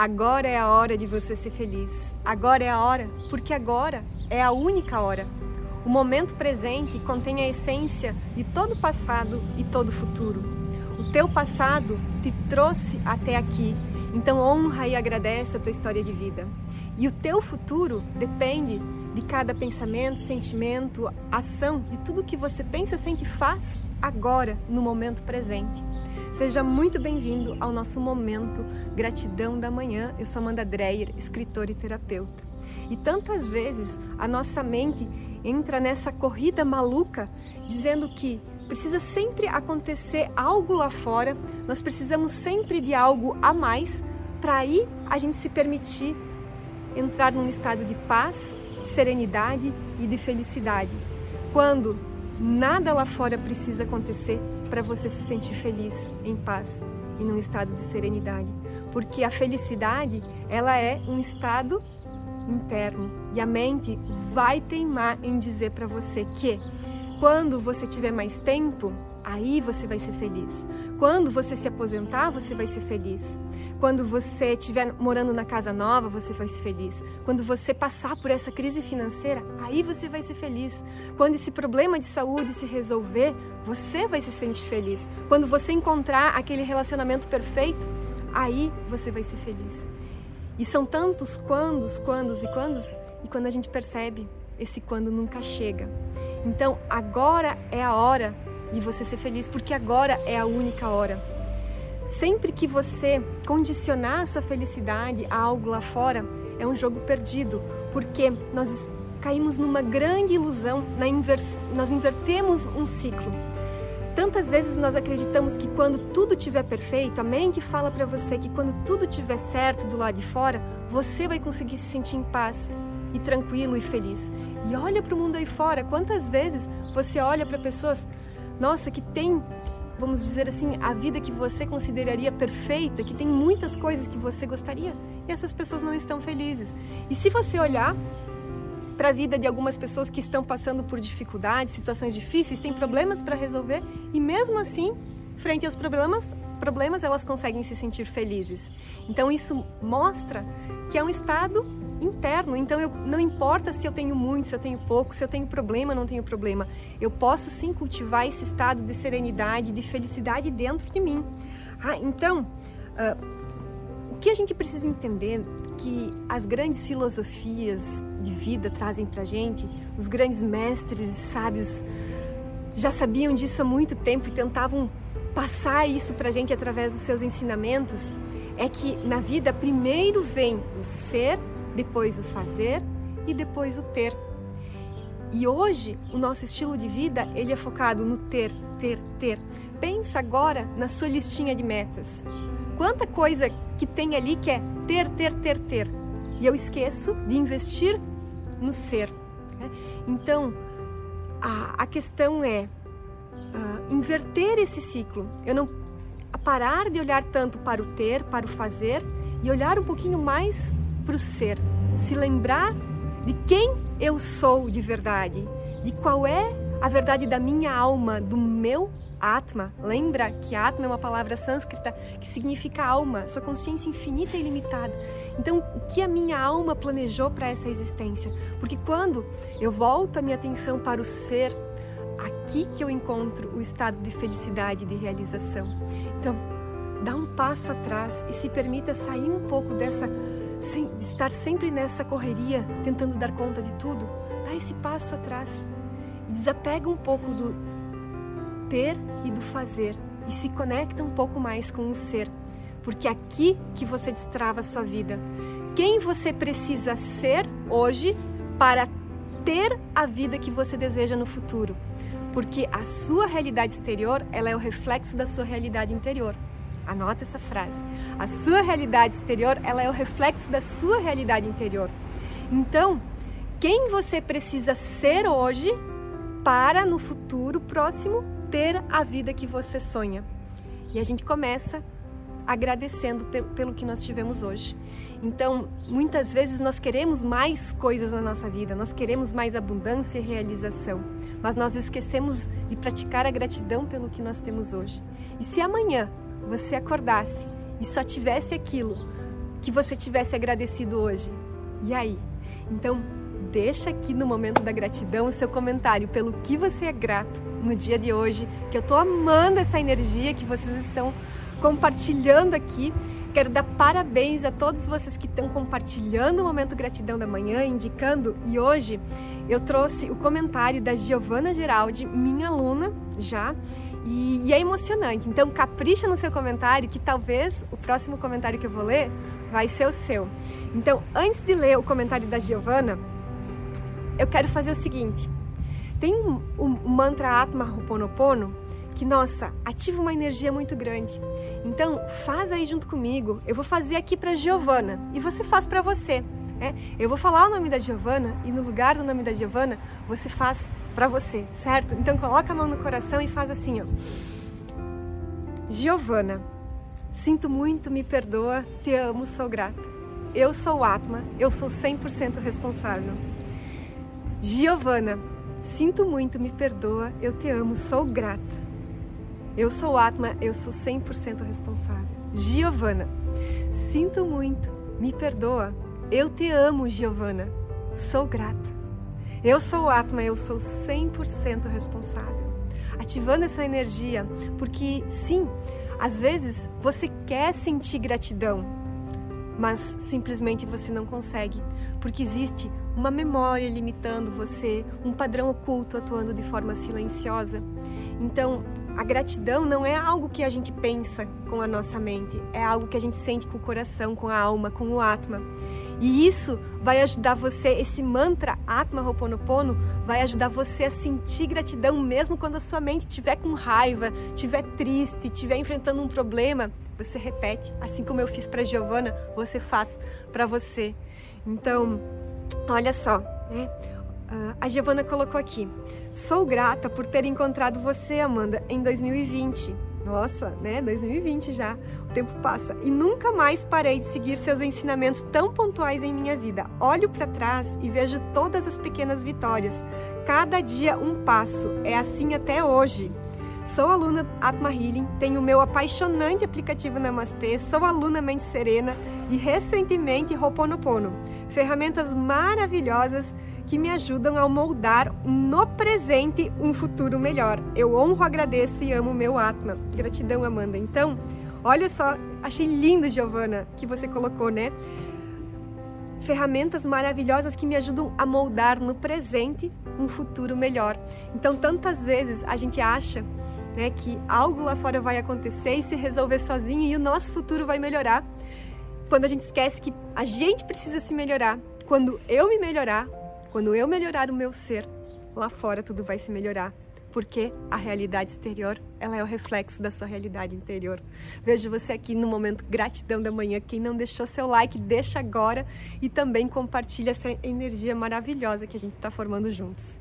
Agora é a hora de você ser feliz. Agora é a hora, porque agora é a única hora. O momento presente contém a essência de todo o passado e todo o futuro. O teu passado te trouxe até aqui, então honra e agradece a tua história de vida. E o teu futuro depende de cada pensamento, sentimento, ação, de tudo que você pensa, sente e faz agora, no momento presente. Seja muito bem-vindo ao nosso momento Gratidão da Manhã. Eu sou Amanda Dreyer, escritora e terapeuta. E tantas vezes a nossa mente entra nessa corrida maluca dizendo que precisa sempre acontecer algo lá fora, nós precisamos sempre de algo a mais para aí a gente se permitir entrar num estado de paz, de serenidade e de felicidade. Quando nada lá fora precisa acontecer para você se sentir feliz, em paz e num estado de serenidade, porque a felicidade, ela é um estado interno. E a mente vai teimar em dizer para você que quando você tiver mais tempo, aí você vai ser feliz. Quando você se aposentar, você vai ser feliz. Quando você estiver morando na casa nova, você vai ser feliz. Quando você passar por essa crise financeira, aí você vai ser feliz. Quando esse problema de saúde se resolver, você vai se sentir feliz. Quando você encontrar aquele relacionamento perfeito, aí você vai ser feliz. E são tantos quandos, quandos e quandos, e quando a gente percebe, esse quando nunca chega. Então, agora é a hora de você ser feliz, porque agora é a única hora. Sempre que você condicionar a sua felicidade a algo lá fora, é um jogo perdido, porque nós caímos numa grande ilusão, nós invertemos um ciclo. Tantas vezes nós acreditamos que quando tudo estiver perfeito, a mente fala para você que quando tudo estiver certo do lado de fora, você vai conseguir se sentir em paz e tranquilo e feliz. E olha para o mundo aí fora, quantas vezes você olha para pessoas, nossa, que tem, vamos dizer assim, a vida que você consideraria perfeita, que tem muitas coisas que você gostaria, e essas pessoas não estão felizes. E se você olhar para a vida de algumas pessoas que estão passando por dificuldades, situações difíceis, têm problemas para resolver e mesmo assim, frente aos problemas, problemas elas conseguem se sentir felizes. Então isso mostra que é um estado interno. Então, eu, não importa se eu tenho muito, se eu tenho pouco, se eu tenho problema, não tenho problema. Eu posso sim cultivar esse estado de serenidade, de felicidade dentro de mim. Ah, então, uh, o que a gente precisa entender que as grandes filosofias de vida trazem para gente, os grandes mestres e sábios já sabiam disso há muito tempo e tentavam passar isso para gente através dos seus ensinamentos, é que na vida primeiro vem o ser depois o fazer e depois o ter. E hoje o nosso estilo de vida ele é focado no ter, ter, ter. Pensa agora na sua listinha de metas. Quanta coisa que tem ali que é ter, ter, ter, ter. E eu esqueço de investir no ser. Né? Então a, a questão é uh, inverter esse ciclo. Eu não parar de olhar tanto para o ter, para o fazer e olhar um pouquinho mais para o ser, se lembrar de quem eu sou de verdade, de qual é a verdade da minha alma, do meu Atma. Lembra que Atma é uma palavra sânscrita que significa alma, sua consciência infinita e ilimitada. Então, o que a minha alma planejou para essa existência? Porque quando eu volto a minha atenção para o ser, aqui que eu encontro o estado de felicidade e de realização. Então, dá um passo atrás e se permita sair um pouco dessa sem estar sempre nessa correria, tentando dar conta de tudo, dá esse passo atrás. Desapega um pouco do ter e do fazer e se conecta um pouco mais com o ser, porque é aqui que você destrava a sua vida. Quem você precisa ser hoje para ter a vida que você deseja no futuro? Porque a sua realidade exterior, ela é o reflexo da sua realidade interior. Anota essa frase. A sua realidade exterior, ela é o reflexo da sua realidade interior. Então, quem você precisa ser hoje para no futuro próximo ter a vida que você sonha? E a gente começa agradecendo pelo que nós tivemos hoje. Então, muitas vezes nós queremos mais coisas na nossa vida, nós queremos mais abundância e realização, mas nós esquecemos de praticar a gratidão pelo que nós temos hoje. E se amanhã você acordasse e só tivesse aquilo que você tivesse agradecido hoje? E aí? Então, deixa aqui no momento da gratidão o seu comentário pelo que você é grato no dia de hoje, que eu tô amando essa energia que vocês estão compartilhando aqui. Quero dar parabéns a todos vocês que estão compartilhando o momento gratidão da manhã, indicando. E hoje eu trouxe o comentário da Giovana Geraldi, minha aluna já, e, e, é emocionante. Então capricha no seu comentário, que talvez o próximo comentário que eu vou ler vai ser o seu. Então, antes de ler o comentário da Giovana, eu quero fazer o seguinte. Tem um, um mantra Atma Ho'oponopono que, nossa, ativa uma energia muito grande. Então, faz aí junto comigo. Eu vou fazer aqui para Giovana e você faz para você. É, eu vou falar o nome da Giovana e no lugar do nome da Giovana, você faz para você, certo? Então coloca a mão no coração e faz assim, ó. Giovana, sinto muito, me perdoa, te amo, sou grata. Eu sou Atma, eu sou 100% responsável. Giovana, sinto muito, me perdoa, eu te amo, sou grata. Eu sou Atma, eu sou 100% responsável. Giovana, sinto muito, me perdoa. Eu te amo, Giovana. Sou grata. Eu sou Atma, eu sou 100% responsável. Ativando essa energia, porque sim, às vezes você quer sentir gratidão, mas simplesmente você não consegue, porque existe uma memória limitando você, um padrão oculto atuando de forma silenciosa. Então, a gratidão não é algo que a gente pensa com a nossa mente, é algo que a gente sente com o coração, com a alma, com o Atma. E isso vai ajudar você, esse mantra Atma Ho'oponopono vai ajudar você a sentir gratidão mesmo quando a sua mente estiver com raiva, estiver triste, estiver enfrentando um problema. Você repete, assim como eu fiz para Giovana, você faz para você. Então, olha só, né? Uh, a Giovana colocou aqui: Sou grata por ter encontrado você, Amanda, em 2020. Nossa, né? 2020 já. O tempo passa e nunca mais parei de seguir seus ensinamentos tão pontuais em minha vida. Olho para trás e vejo todas as pequenas vitórias. Cada dia um passo. É assim até hoje. Sou aluna Atma Healing, tenho meu apaixonante aplicativo Namastê, sou aluna Mente Serena e recentemente Ho'oponopono. Ferramentas maravilhosas que me ajudam a moldar no presente um futuro melhor. Eu honro, agradeço e amo meu Atma. Gratidão, Amanda. Então, olha só, achei lindo, Giovana, que você colocou, né? Ferramentas maravilhosas que me ajudam a moldar no presente um futuro melhor. Então, tantas vezes a gente acha né, que algo lá fora vai acontecer e se resolver sozinho e o nosso futuro vai melhorar. Quando a gente esquece que a gente precisa se melhorar. Quando eu me melhorar, quando eu melhorar o meu ser, lá fora tudo vai se melhorar. Porque a realidade exterior, ela é o reflexo da sua realidade interior. Vejo você aqui no momento gratidão da manhã. Quem não deixou seu like, deixa agora e também compartilha essa energia maravilhosa que a gente está formando juntos.